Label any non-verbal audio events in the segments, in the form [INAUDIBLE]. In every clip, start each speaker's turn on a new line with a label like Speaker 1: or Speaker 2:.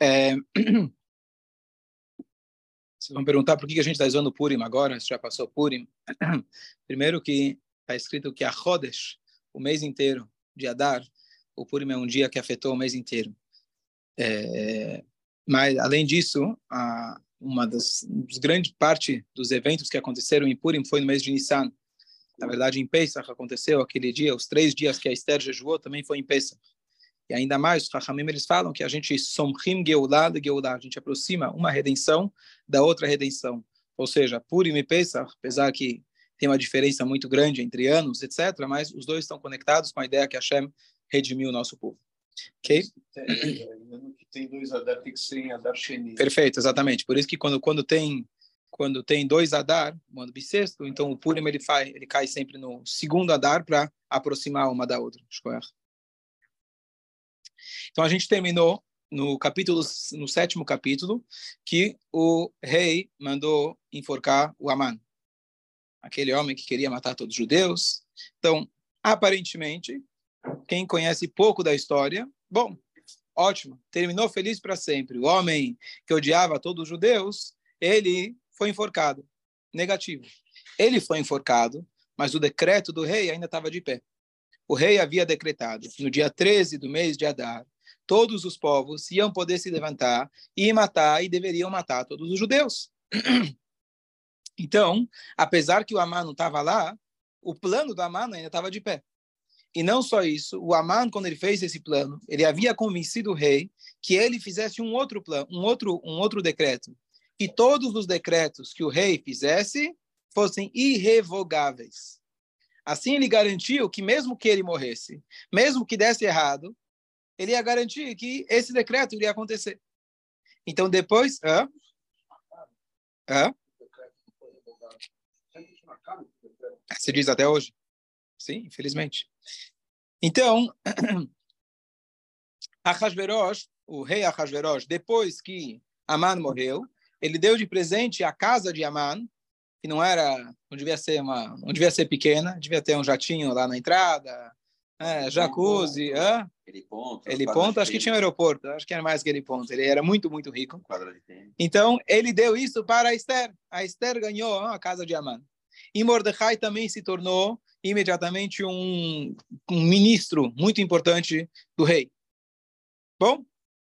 Speaker 1: É... [CLEARS THROAT] Vocês vão perguntar por que a gente está usando Purim agora, se já passou Purim. [CLEARS THROAT] Primeiro que está escrito que a Chodesh, o mês inteiro de Adar, o Purim é um dia que afetou o mês inteiro. É... Mas, além disso, a... uma das, grandes parte dos eventos que aconteceram em Purim foi no mês de Nissan. Na verdade, em Pesach aconteceu aquele dia, os três dias que a Esther jejuou também foi em Pesach. E ainda mais, os Chachamim, eles falam que a gente somrim geulá de a gente aproxima uma redenção da outra redenção. Ou seja, Purim e Pesach, apesar que tem uma diferença muito grande entre anos, etc., mas os dois estão conectados com a ideia que Hashem redimiu o nosso povo. Ok?
Speaker 2: Tem dois Adar, tem que ser em Adar Sheni.
Speaker 1: Perfeito, exatamente. Por isso que quando, quando tem quando tem dois Adar, um ano bissexto, então o Purim ele, faz, ele cai sempre no segundo Adar para aproximar uma da outra. Então a gente terminou no capítulo, no sétimo capítulo, que o rei mandou enforcar o Aman, aquele homem que queria matar todos os judeus. Então, aparentemente, quem conhece pouco da história, bom, ótimo, terminou feliz para sempre. O homem que odiava todos os judeus, ele foi enforcado. Negativo. Ele foi enforcado, mas o decreto do rei ainda estava de pé. O rei havia decretado, no dia 13 do mês de Adar, todos os povos iam poder se levantar e matar, e deveriam matar todos os judeus. [CLEARS THROAT] Então, apesar que o Amã não estava lá, o plano do Amã ainda estava de pé. E não só isso, o Amã, quando ele fez esse plano, ele havia convencido o rei que ele fizesse um outro plano, um outro, um outro decreto, que todos os decretos que o rei fizesse fossem irrevogáveis. Assim ele garantiu que mesmo que ele morresse, mesmo que desse errado, ele ia garantir que esse decreto iria acontecer. Então depois, hã? Hã? Se diz até hoje. Sim, infelizmente. Então, [CLEARS THROAT] Ahasverosh, o rei Ahasverosh, depois que Aman morreu, ele deu de presente a casa de Aman, que não era, não devia ser uma, não devia ser pequena, devia ter um jatinho lá na entrada, é, jacuzzi, é?
Speaker 3: Ele ponto.
Speaker 1: Ele ponto, acho que tinha um aeroporto, acho que era mais que ele ponto. Ele era muito, muito rico. Então, ele deu isso para a Esther. A Esther ganhou a casa de Aman. E Mordecai também se tornou imediatamente um, um ministro muito importante do rei. Bom,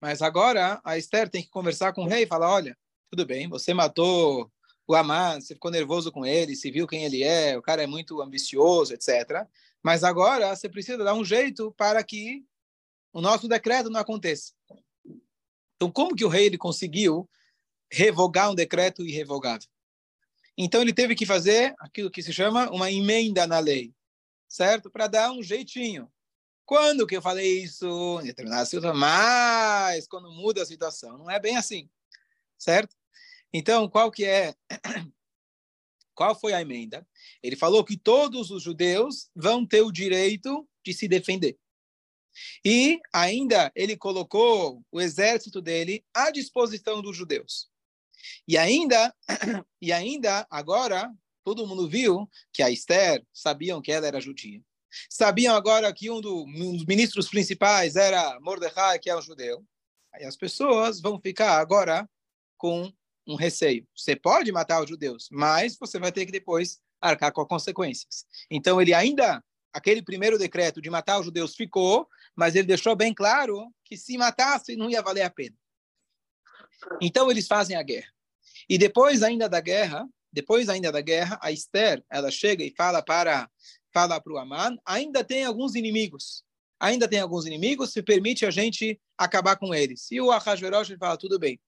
Speaker 1: mas agora a Esther tem que conversar com o rei e falar, olha, tudo bem, você matou o Amã, você ficou nervoso com ele, se viu quem ele é, o cara é muito ambicioso, etc. Mas agora você precisa dar um jeito para que o nosso decreto não aconteça. Então, como que o rei ele conseguiu revogar um decreto irrevogável? Então, ele teve que fazer aquilo que se chama uma emenda na lei, certo? Para dar um jeitinho. Quando que eu falei isso? Em determinada situação. Mas, quando muda a situação, não é bem assim certo? Então, qual que é qual foi a emenda? Ele falou que todos os judeus vão ter o direito de se defender. E ainda ele colocou o exército dele à disposição dos judeus. E ainda [CLEARS THROAT] e ainda agora todo mundo viu que a Esther sabiam que ela era judia. Sabiam agora que um, do, um dos ministros principais era Mordecai, que é um judeu. Aí as pessoas vão ficar agora com um receio. Você pode matar os judeus, mas você vai ter que depois arcar com as consequências. Então, ele ainda, aquele primeiro decreto de matar os judeus ficou, mas ele deixou bem claro que se matasse não ia valer a pena. Então, eles fazem a guerra. E depois ainda da guerra, depois ainda da guerra, a Esther, ela chega e fala para fala para o Aman, ainda tem alguns inimigos. Ainda tem alguns inimigos, se permite a gente acabar com eles. E o Ahasverosh fala, tudo bem,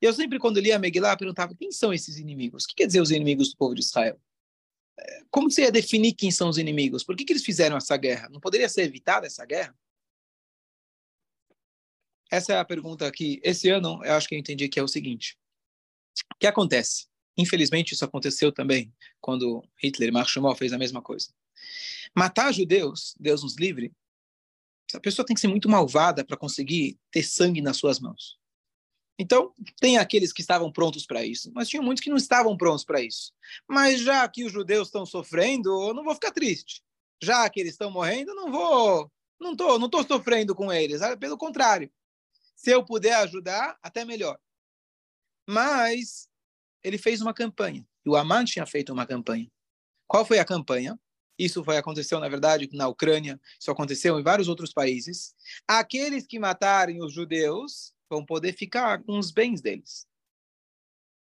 Speaker 1: eu sempre, quando lia a Megillah, perguntava quem são esses inimigos? O que quer dizer os inimigos do povo de Israel? É, como você ia definir quem são os inimigos? Por que, que eles fizeram essa guerra? Não poderia ser evitada essa guerra? Essa é a pergunta que, esse ano, eu acho que eu entendi que é o seguinte. O que acontece? Infelizmente, isso aconteceu também quando Hitler e Marx fez a mesma coisa. Matar judeus, Deus nos livre, a pessoa tem que ser muito malvada para conseguir ter sangue nas suas mãos. Então, tem aqueles que estavam prontos para isso, mas tinha muitos que não estavam prontos para isso. Mas já que os judeus estão sofrendo, eu não vou ficar triste. Já que eles estão morrendo, não vou, não tô, não tô sofrendo com eles, ah, pelo contrário. Se eu puder ajudar, até melhor. Mas ele fez uma campanha. E o Aman tinha feito uma campanha. Qual foi a campanha? Isso foi aconteceu, na verdade, na Ucrânia. Isso aconteceu em vários outros países. Aqueles que matarem os judeus vão poder ficar com os bens deles.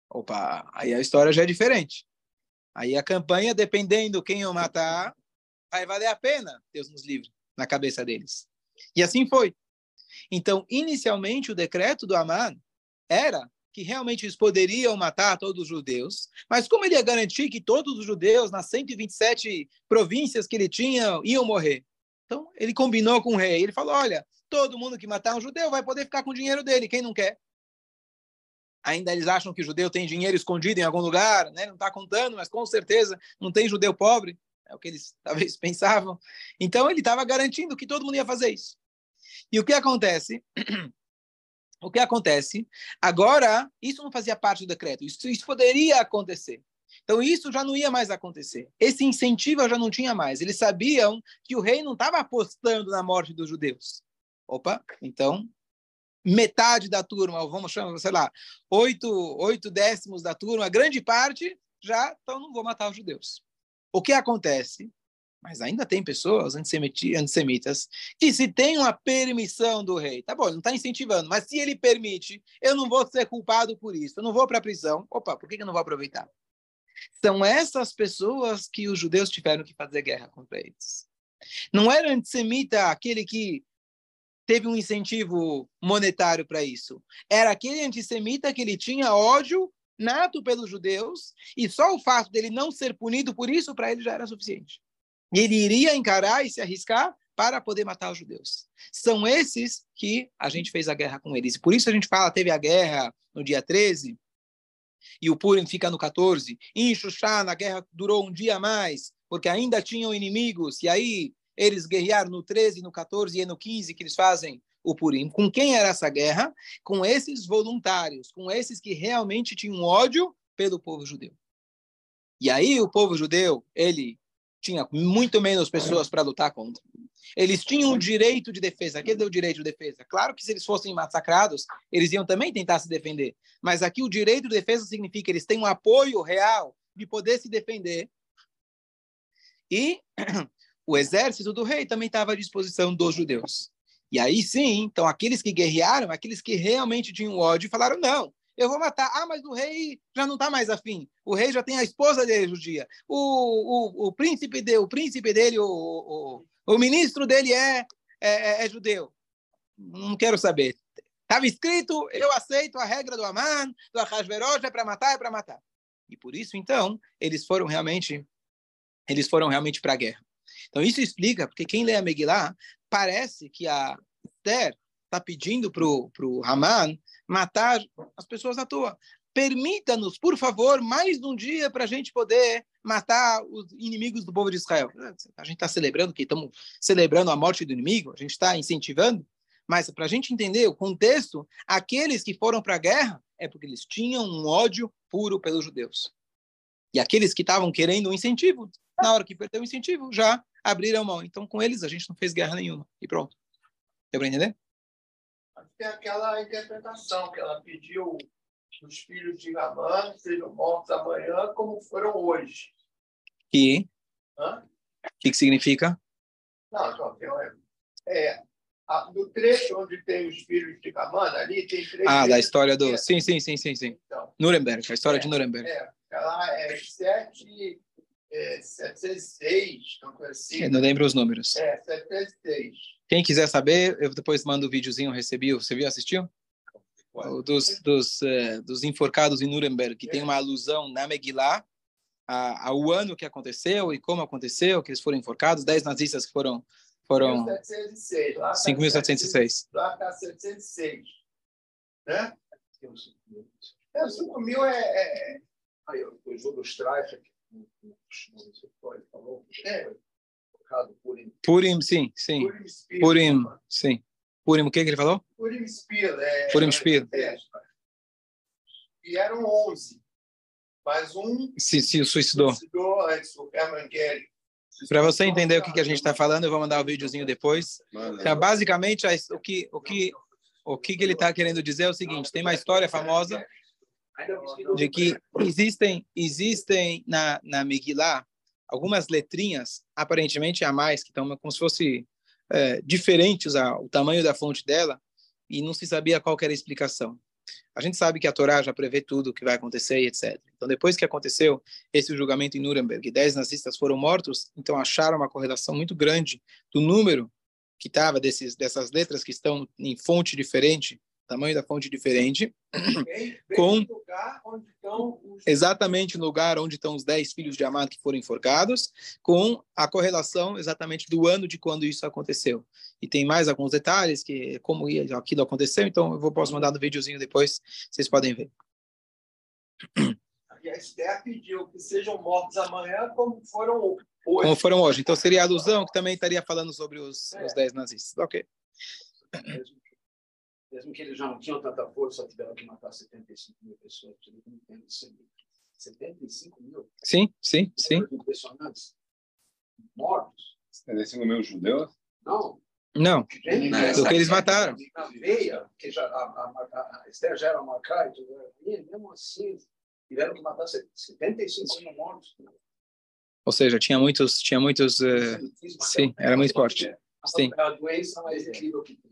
Speaker 1: Opa, aí a história já é diferente. Aí a campanha, dependendo quem eu matar, vai valer a pena, Deus nos livre, na cabeça deles. E assim foi. Então, inicialmente, o decreto do Aman era que realmente eles poderiam matar todos os judeus, mas como ele ia garantir que todos os judeus nas 127 províncias que ele tinha iam morrer? Então, ele combinou com o rei. Ele falou: olha, todo mundo que matar um judeu vai poder ficar com o dinheiro dele, quem não quer? Ainda eles acham que o judeu tem dinheiro escondido em algum lugar, né? não está contando, mas com certeza não tem judeu pobre. É o que eles [LAUGHS] talvez pensavam. Então, ele estava garantindo que todo mundo ia fazer isso. E o que acontece? [CLEARS THROAT] O que acontece? Agora, isso não fazia parte do decreto. Isso, isso poderia acontecer. Então, isso já não ia mais acontecer. Esse incentivo já não tinha mais. Eles sabiam que o rei não estava apostando na morte dos judeus. Opa, então, metade da turma, vamos chamar, sei lá, oito, oito décimos da turma, grande parte já, então não vou matar os judeus. O que acontece? Mas ainda tem pessoas antissemitas que se tem uma permissão do rei, tá bom, não está incentivando, mas se ele permite, eu não vou ser culpado por isso, eu não vou para a prisão. Opa, por que eu não vou aproveitar? São essas pessoas que os judeus tiveram que fazer guerra contra eles. Não era antissemita aquele que teve um incentivo monetário para isso. Era aquele antissemita que ele tinha ódio nato pelos judeus e só o fato dele não ser punido por isso para ele já era suficiente. Ele iria encarar e se arriscar para poder matar os judeus. São esses que a gente fez a guerra com eles. Por isso a gente fala, teve a guerra no dia 13, e o Purim fica no 14. Em Xuxá, a guerra durou um dia mais, porque ainda tinham inimigos, e aí eles guerrearam no 13, no 14 e no 15 que eles fazem o Purim. Com quem era essa guerra? Com esses voluntários, com esses que realmente tinham ódio pelo povo judeu. E aí o povo judeu, ele tinha muito menos pessoas para lutar contra. Eles tinham o direito de defesa. Aqui deu o direito de defesa. Claro que se eles fossem massacrados, eles iam também tentar se defender. Mas aqui o direito de defesa significa que eles têm um apoio real de poder se defender. E [CLEARS THROAT] o exército do rei também estava à disposição dos judeus. E aí sim, então aqueles que guerrearam, aqueles que realmente tinham ódio, falaram: não, eu vou matar. Ah, mas o rei já não está mais afim. O rei já tem a esposa dele judia. O, o, o príncipe de, o príncipe dele, o, o, o ministro dele é, é, é, é judeu. Não quero saber. Estava escrito, eu aceito a regra do Aman, do Ahasverosh, é para matar, é para matar. E por isso, então, eles foram realmente eles foram realmente para a guerra. Então, isso explica, porque quem lê a Megillah, parece que a Esther está pedindo para o Haman matar as pessoas à toa. Permita-nos, por favor, mais um dia para a gente poder matar os inimigos do povo de Israel. A gente está celebrando que estamos celebrando a morte do inimigo, a gente está incentivando, mas para a gente entender o contexto, aqueles que foram para a guerra é porque eles tinham um ódio puro pelos judeus. E aqueles que estavam querendo um incentivo, na hora que perdeu o incentivo, já abriram mão. Então, com eles, a gente não fez guerra nenhuma. E pronto. Deu para entender?
Speaker 2: Tem aquela interpretação que ela pediu os filhos de Ramã sejam mortos amanhã como foram hoje.
Speaker 1: Que? O que, que significa?
Speaker 2: Não, não, tem, é, a, no trecho onde tem os filhos de Ramã, ali tem três...
Speaker 1: Ah, da história do... Sim, sim, sim, sim, sim. Então, Nuremberg, a história
Speaker 2: é,
Speaker 1: de Nuremberg.
Speaker 2: É, ela é sete... É, 706, assim.
Speaker 1: Eu não lembro os números.
Speaker 2: É, 706.
Speaker 1: Quem quiser saber, eu depois mando o um videozinho, recebi. Você viu, assistiu? Dos, dos, uh, dos enforcados em Nuremberg, que tem uma alusão na Megillah ao ano que aconteceu e como aconteceu, que eles foram enforcados, dez nazistas que foram... foram 5.706.
Speaker 2: Lá está 706. Né? É, 5 mil é... é... Aí, o jogo Strife,
Speaker 1: é. Purim, sim, sim. Purim, sim. Purim, o que, que ele falou?
Speaker 2: Purim Spiel. É,
Speaker 1: Purim Spiel. É,
Speaker 2: e eram 11. Mas um
Speaker 1: se, se suicidou.
Speaker 2: suicidou antes, o Hermann Gehrig.
Speaker 1: Para você entender o que, que a gente está falando, eu vou mandar o um videozinho depois. Então, basicamente, o que, o que O que, que ele está querendo dizer é o seguinte: tem uma história famosa de que existem existem na na Megillah algumas letrinhas aparentemente a mais que estão como se fosse é, diferentes ao tamanho da fonte dela e não se sabia qual era a explicação. A gente sabe que a Torá já prevê tudo o que vai acontecer e etc. Então, depois que aconteceu esse julgamento em Nuremberg dez nazistas foram mortos, então acharam uma correlação muito grande do número que estava dessas letras que estão em fonte diferente tamanho da fonte diferente, [COUGHS] com exatamente no lugar onde estão os dez filhos de Amado que foram enforcados, com a correlação exatamente do ano de quando isso aconteceu. E tem mais alguns detalhes que como aquilo aconteceu, então eu vou posso mandar no videozinho depois, vocês podem ver.
Speaker 2: Aqui a Esther pediu que sejam mortos amanhã como foram hoje.
Speaker 1: Como foram hoje. Então seria a alusão que também estaria falando sobre os, é. os dez nazistas. Ok
Speaker 3: mesmo que eles já não tinham tanta força, tiveram que matar 75 mil pessoas. Você não entende isso. 75 mil?
Speaker 1: Sim, sim, sim.
Speaker 3: Impressionantes. Mortos.
Speaker 4: 75 mil judeus?
Speaker 3: Não.
Speaker 1: Não, do que eles mataram.
Speaker 3: Na veia, que já, a, a, a Esther já era marcada, e mesmo assim, tiveram que matar 75 mil mortos.
Speaker 1: Ou seja, tinha muitos, tinha muitos, uh, sim, era muito forte. Sim.
Speaker 3: A doença mais incrível que tem.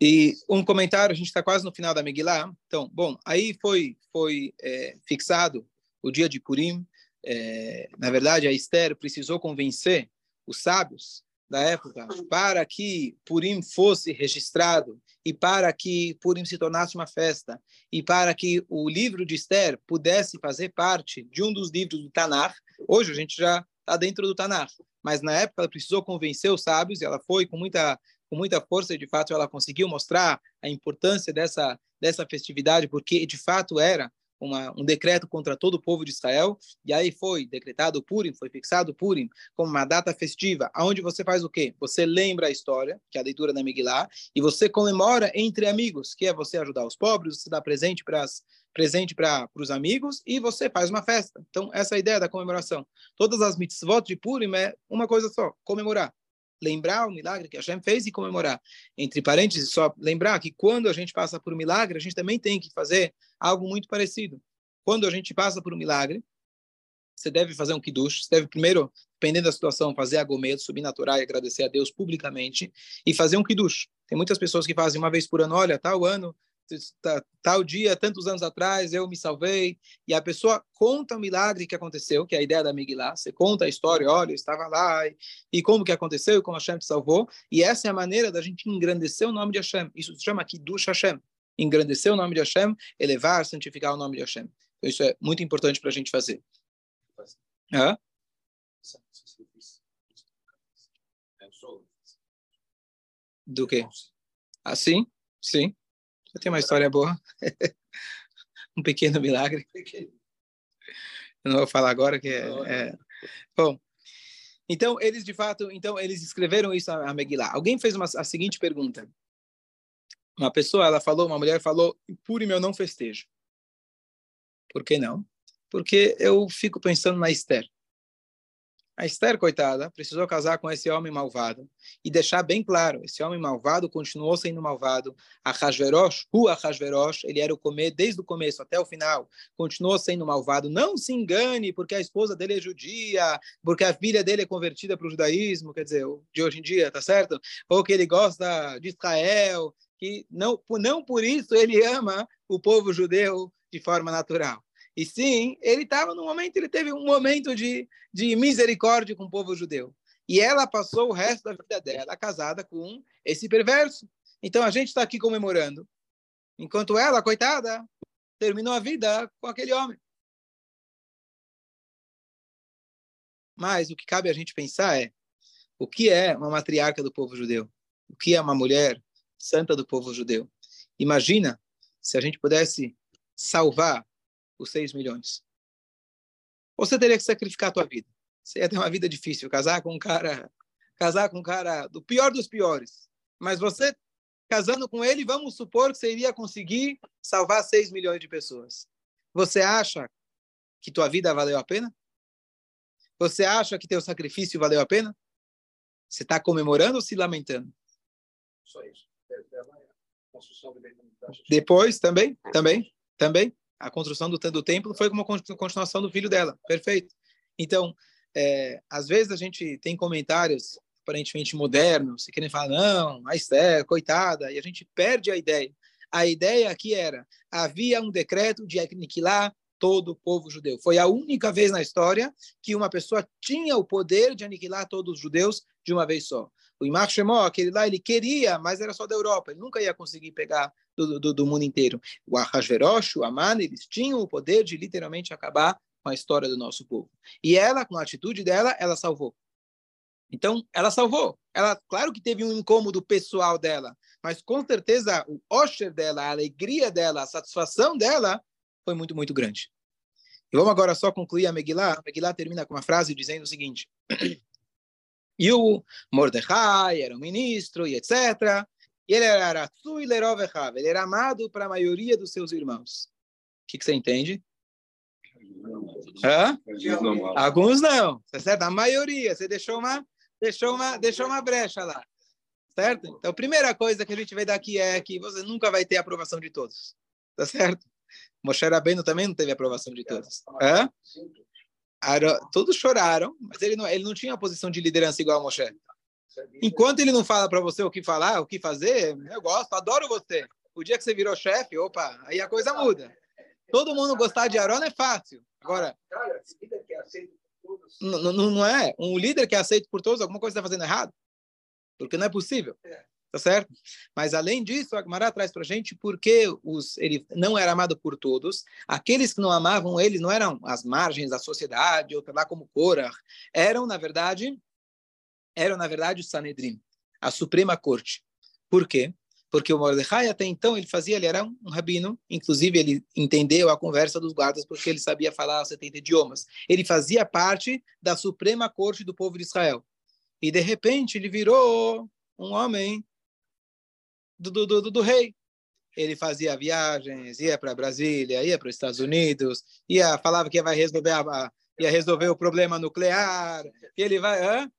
Speaker 1: E um comentário, a gente está quase no final da Megillah. Então, bom, aí foi foi é, fixado o dia de Purim. É, na verdade, a Esther precisou convencer os sábios da época para que Purim fosse registrado e para que Purim se tornasse uma festa e para que o livro de Esther pudesse fazer parte de um dos livros do Tanakh. Hoje a gente já está dentro do Tanakh, mas na época ela precisou convencer os sábios e ela foi com muita com muita força de fato ela conseguiu mostrar a importância dessa dessa festividade porque de fato era uma, um decreto contra todo o povo de Israel e aí foi decretado Purim, foi fixado Purim como uma data festiva, aonde você faz o quê? Você lembra a história, que é a leitura da Megillah, e você comemora entre amigos, que é você ajudar os pobres, você dá presente para presente para os amigos e você faz uma festa. Então, essa é a ideia da comemoração. Todas as mitzvot de Purim é uma coisa só, comemorar lembrar o milagre que Hashem fez e comemorar. Entre parênteses, só lembrar que quando a gente passa por um milagre, a gente também tem que fazer algo muito parecido. Quando a gente passa por um milagre, você deve fazer um kiddush, você deve primeiro, dependendo da situação, fazer a gometa, subir na Torá e agradecer a Deus publicamente e fazer um kiddush. Tem muitas pessoas que fazem uma vez por ano, olha, tal ano tal dia, tantos anos atrás, eu me salvei, e a pessoa conta o milagre que aconteceu, que é a ideia da Migilá, você conta a história, olha, eu estava lá, e, e como que aconteceu, e como Hashem te salvou, e essa é a maneira da gente engrandecer o nome de Hashem, isso se chama aqui Dush Hashem, engrandecer o nome de Hashem, elevar, santificar o nome de Hashem. Então isso é muito importante para a gente fazer. Hã? Do que? Assim? Sim. Eu tenho uma história boa. [LAUGHS] um pequeno milagre. Eu não vou falar agora que é, é... bom. Então eles de fato, então eles escreveram isso a Megillah. Alguém fez uma, a seguinte pergunta. Uma pessoa, ela falou, uma mulher falou: "Purim eu não festejo". Por que não? Porque eu fico pensando na Esther. A Esther, coitada, precisou casar com esse homem malvado e deixar bem claro, esse homem malvado continuou sendo malvado. A Hashverosh, o Hashverosh, ele era o comer desde o começo até o final, continuou sendo malvado. Não se engane, porque a esposa dele é judia, porque a filha dele é convertida para o judaísmo, quer dizer, de hoje em dia, tá certo? Ou que ele gosta de Israel, que não, não por isso ele ama o povo judeu de forma natural. E sim, ele estava no momento, ele teve um momento de, de misericórdia com o povo judeu. E ela passou o resto da vida dela casada com esse perverso. Então a gente está aqui comemorando, enquanto ela, coitada, terminou a vida com aquele homem. Mas o que cabe a gente pensar é o que é uma matriarca do povo judeu? O que é uma mulher santa do povo judeu? Imagina se a gente pudesse salvar os 6 milhões. Você teria que sacrificar a tua vida. Você ia ter uma vida difícil, casar com um cara, casar com um cara do pior dos piores. Mas você casando com ele, vamos supor que você iria conseguir salvar 6 milhões de pessoas. Você acha que tua vida valeu a pena? Você acha que teu sacrifício valeu a pena? Você está comemorando ou se lamentando?
Speaker 3: Só isso.
Speaker 1: Depois, também, também, também. A construção do, do templo foi uma continuação do filho dela. Perfeito. Então, é, às vezes a gente tem comentários aparentemente modernos, se querem falar, não, a Esther, coitada, e a gente perde a ideia. A ideia aqui era, havia um decreto de aniquilar todo o povo judeu. Foi a única vez na história que uma pessoa tinha o poder de aniquilar todos os judeus de uma vez só. O Imar Shemó, aquele lá, ele queria, mas era só da Europa. Ele nunca ia conseguir pegar do, do, do mundo inteiro. O Ahasverosh, o Aman, eles tinham o poder de literalmente acabar com a história do nosso povo. E ela, com a atitude dela, ela salvou. Então, ela salvou. Ela, claro que teve um incômodo pessoal dela, mas com certeza o osher dela, a alegria dela, a satisfação dela foi muito, muito grande. E vamos agora só concluir a Megillah. A Megillah termina com uma frase dizendo o seguinte: [CLEARS THROAT] E o Mordecai era um ministro e etc. E ele era ele era amado para a maioria dos seus irmãos. O que, que você entende? Hã? Alguns não, tá certo? A maioria, você deixou uma, deixou uma, deixou uma brecha lá, certo? Então, a primeira coisa que a gente vê daqui é que você nunca vai ter a aprovação de todos, tá certo? Moshe Rabbeinu também não teve a aprovação de todos. Hã? Todos choraram, mas ele não, ele não tinha a posição de liderança igual a Moshe. Enquanto ele não fala para você o que falar, o que fazer, eu gosto, adoro você. O dia que você virou chefe, opa, aí a coisa muda. Todo mundo gostar de Aaron é fácil. Agora, não, é um líder que é aceito por todos, alguma coisa está fazendo errado. Porque não é possível. Tá certo? Mas além disso, a Gemara traz para a gente porque os, ele não era amado por todos. Aqueles que não amavam ele não eram as margens da sociedade, ou lá como Korah. Eram, na verdade, eram, na verdade, o Sanedrim, a Suprema Corte. Por quê? porque o Mordecai até então ele fazia, ele era um rabino, inclusive ele entendeu a conversa dos guardas porque ele sabia falar 70 idiomas. Ele fazia parte da suprema corte do povo de Israel. E de repente ele virou um homem do, do, do, do rei. Ele fazia viagens, ia para Brasília, ia para os Estados Unidos, ia falava que vai resolver a, ia resolver o problema nuclear, e ele vai, hã?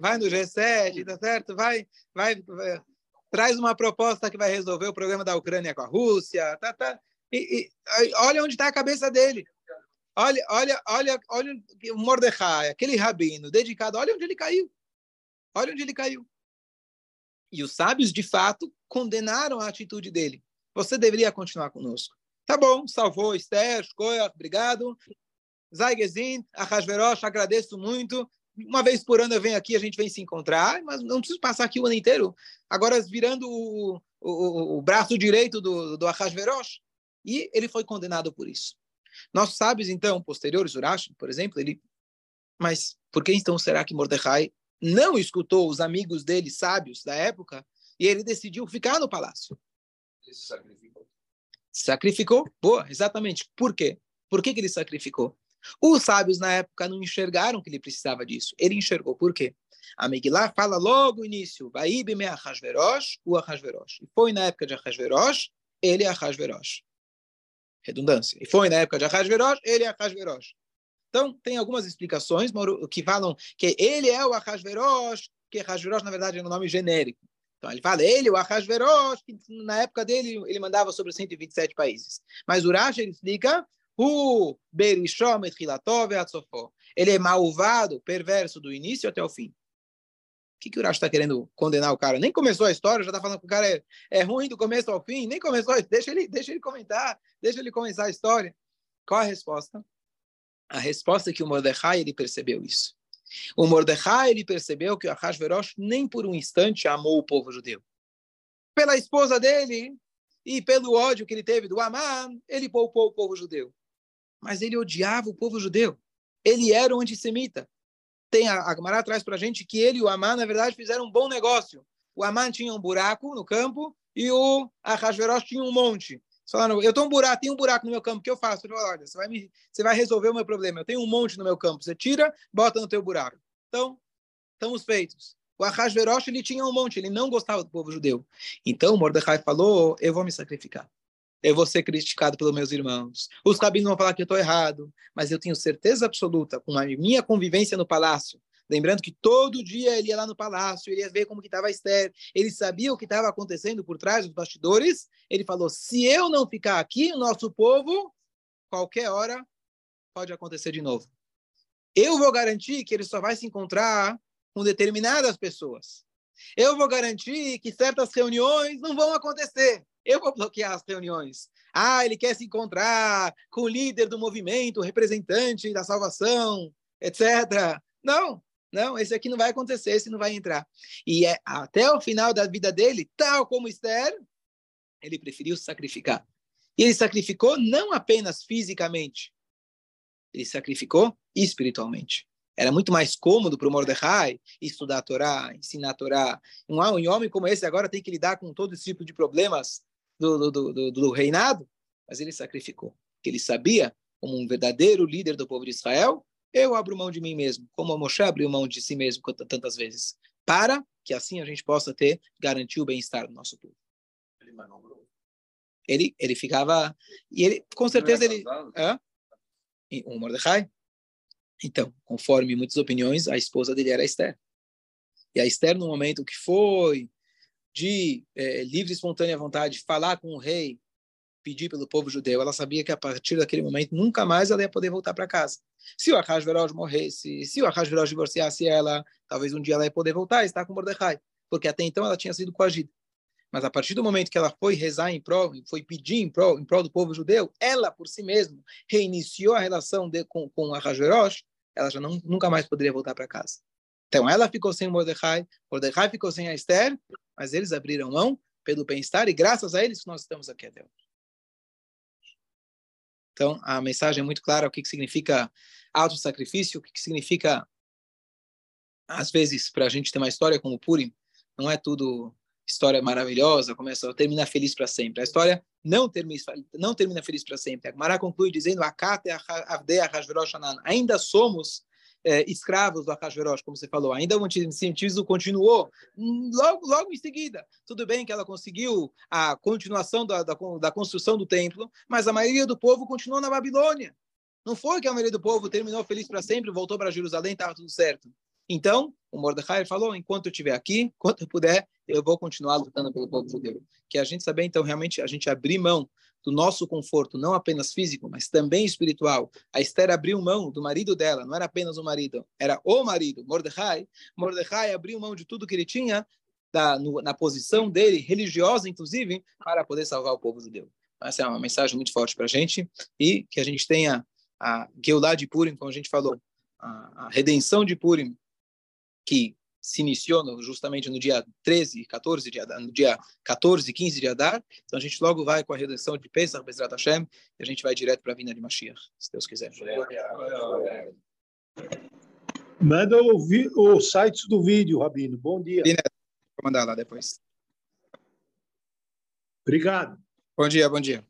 Speaker 1: vai no G7, tá certo? Vai, vai, vai traz uma proposta que vai resolver o problema da Ucrânia com a Rússia, tá, tá. E, e olha onde está a cabeça dele. Olha, olha, olha, olha o Mordecai, aquele rabino dedicado, olha onde ele caiu. Olha onde ele caiu. E os sábios, de fato, condenaram a atitude dele. Você deveria continuar conosco. Tá bom, salvou Esther, Shkoyach, obrigado. Zaigezin, Ahasverosh, agradeço muito uma vez por ano eu venho aqui, a gente vem se encontrar, mas não preciso passar aqui o ano inteiro. Agora, virando o, o, o braço direito do, do Ahasverosh. E ele foi condenado por isso. Nossos sábios, então, posteriores, Urash, por exemplo, ele... Mas por que então será que Mordecai não escutou os amigos dele, sábios da época, e ele decidiu ficar no palácio?
Speaker 3: Ele se sacrificou.
Speaker 1: Sacrificou? Boa, exatamente. Por quê? Por que, que ele sacrificou? Os sábios na época não enxergaram que ele precisava disso. Ele enxergou. Por quê? A Megillah fala logo no início, Vaíbe me Ahasverosh, o Ahasverosh. E foi na época de Ahasverosh, ele é Ahasverosh. Redundância. E foi na época de Ahasverosh, ele é Ahasverosh. Então, tem algumas explicações que falam que ele é o Ahasverosh, que Ahasverosh, na verdade, é um nome genérico. Então, ele fala, ele, o Ahasverosh, que na época dele, ele mandava sobre 127 países. Mas Urash, ele explica o Berishom Ele é malvado, perverso do início até o fim. O que, que o Urash está querendo condenar o cara? Nem começou a história, já está falando que o cara é, é ruim do começo ao fim, nem começou, deixa ele, deixa ele comentar, deixa ele começar a história. Qual a resposta? A resposta é que o Mordecai ele percebeu isso. O Mordecai ele percebeu que o Ahasverosh nem por um instante amou o povo judeu. Pela esposa dele e pelo ódio que ele teve do Amã, ele poupou o povo judeu mas ele odiava o povo judeu. Ele era um antissemita. Tem a, a Gemara traz para a gente que ele e o Amã, na verdade, fizeram um bom negócio. O Amã tinha um buraco no campo e o Ahasverosh tinha um monte. Falaram, eu tenho um buraco, tem um buraco no meu campo, o que eu faço? Ele falou, olha, você vai, me, você vai resolver o meu problema. Eu tenho um monte no meu campo. Você tira, bota no teu buraco. Então, estamos feitos. O Ahasverosh, ele tinha um monte, ele não gostava do povo judeu. Então, Mordecai falou, eu vou me sacrificar eu vou ser criticado pelos meus irmãos. Os rabinos vão falar que eu estou errado, mas eu tenho certeza absoluta, com a minha convivência no palácio, Lembrando que todo dia ele ia lá no palácio, ele ia ver como que estava Esther, ele sabia o que estava acontecendo por trás dos bastidores. Ele falou: se eu não ficar aqui, o nosso povo, qualquer hora pode acontecer de novo. Eu vou garantir que ele só vai se encontrar com determinadas pessoas. Eu vou garantir que certas reuniões não vão acontecer. Eu vou bloquear as reuniões. Ah, ele quer se encontrar com o líder do movimento, representante da salvação, etc. Não, não, esse aqui não vai acontecer, esse não vai entrar. E é até o final da vida dele, tal como Esther, ele preferiu sacrificar. E ele sacrificou não apenas fisicamente, ele sacrificou espiritualmente. Era muito mais cômodo para o Mordecai estudar a Torá, ensinar a Torá. Um homem como esse agora tem que lidar com todo esse tipo de problemas do, do, do, do reinado, mas ele sacrificou. Ele sabia, como um verdadeiro líder do povo de Israel, eu abro mão de mim mesmo, como a Moshe abriu mão de si mesmo tantas vezes, para que assim a gente possa ter, garantir o bem-estar do nosso povo. Ele, ele ficava, e ele, com certeza ele... Hã? O Mordecai? Então, conforme muitas opiniões, a esposa dele era Esther. E a Esther, no momento que foi de é, livre e espontânea vontade falar com o rei, pedir pelo povo judeu, ela sabia que a partir daquele momento nunca mais ela ia poder voltar para casa. Se o Ahasverosh morresse, se o Ahasverosh divorciasse ela, talvez um dia ela ia poder voltar e estar com Mordecai, porque até então ela tinha sido coagida. Mas a partir do momento que ela foi rezar em prol, foi pedir em prol, em prol do povo judeu, ela por si mesma reiniciou a relação de, com, com Ahasverosh, ela já não, nunca mais poderia voltar para casa. Então ela ficou sem Mordecai, Mordecai ficou sem a Esther, mas eles abriram mão pelo bem-estar e graças a eles nós estamos aqui até hoje. Então a mensagem é muito clara o que, que significa auto-sacrifício, o que, que significa às vezes para a gente ter uma história como Purim, não é tudo história maravilhosa, começa a terminar feliz para sempre. A história não termina, não termina feliz para sempre. A Gemara conclui dizendo: Ainda somos é, escravos do Ahasverosh, como você falou. Ainda o antisemitismo continuou logo, logo em seguida. Tudo bem que ela conseguiu a continuação da, da, da construção do templo, mas a maioria do povo continuou na Babilônia. Não foi que a maioria do povo terminou feliz para sempre, voltou para Jerusalém, estava tudo certo. Então, o Mordecai falou: enquanto eu estiver aqui, enquanto eu puder, eu vou continuar lutando pelo povo judeu. Que a gente saber, então, realmente, a gente abrir mão do nosso conforto, não apenas físico, mas também espiritual. A Esther abriu mão do marido dela, não era apenas o marido, era o marido, Mordecai. Mordecai abriu mão de tudo que ele tinha, da, no, na posição dele, religiosa, inclusive, para poder salvar o povo judeu. Essa é uma mensagem muito forte para a gente e que a gente tenha a Geulah de Purim, como a gente falou, a, a redenção de Purim, que se iniciou no, justamente no dia 13, 14 de Adar, no dia 14, 15 de Adar. Então a gente logo vai com a redenção de Pesach, Bezrat Hashem, e a gente vai direto para a vinda de Mashiach, se Deus quiser.
Speaker 4: Manda o, o site do vídeo, Rabino. Bom dia. Vou
Speaker 1: mandar lá depois.
Speaker 4: Obrigado.
Speaker 1: Bom dia, bom dia.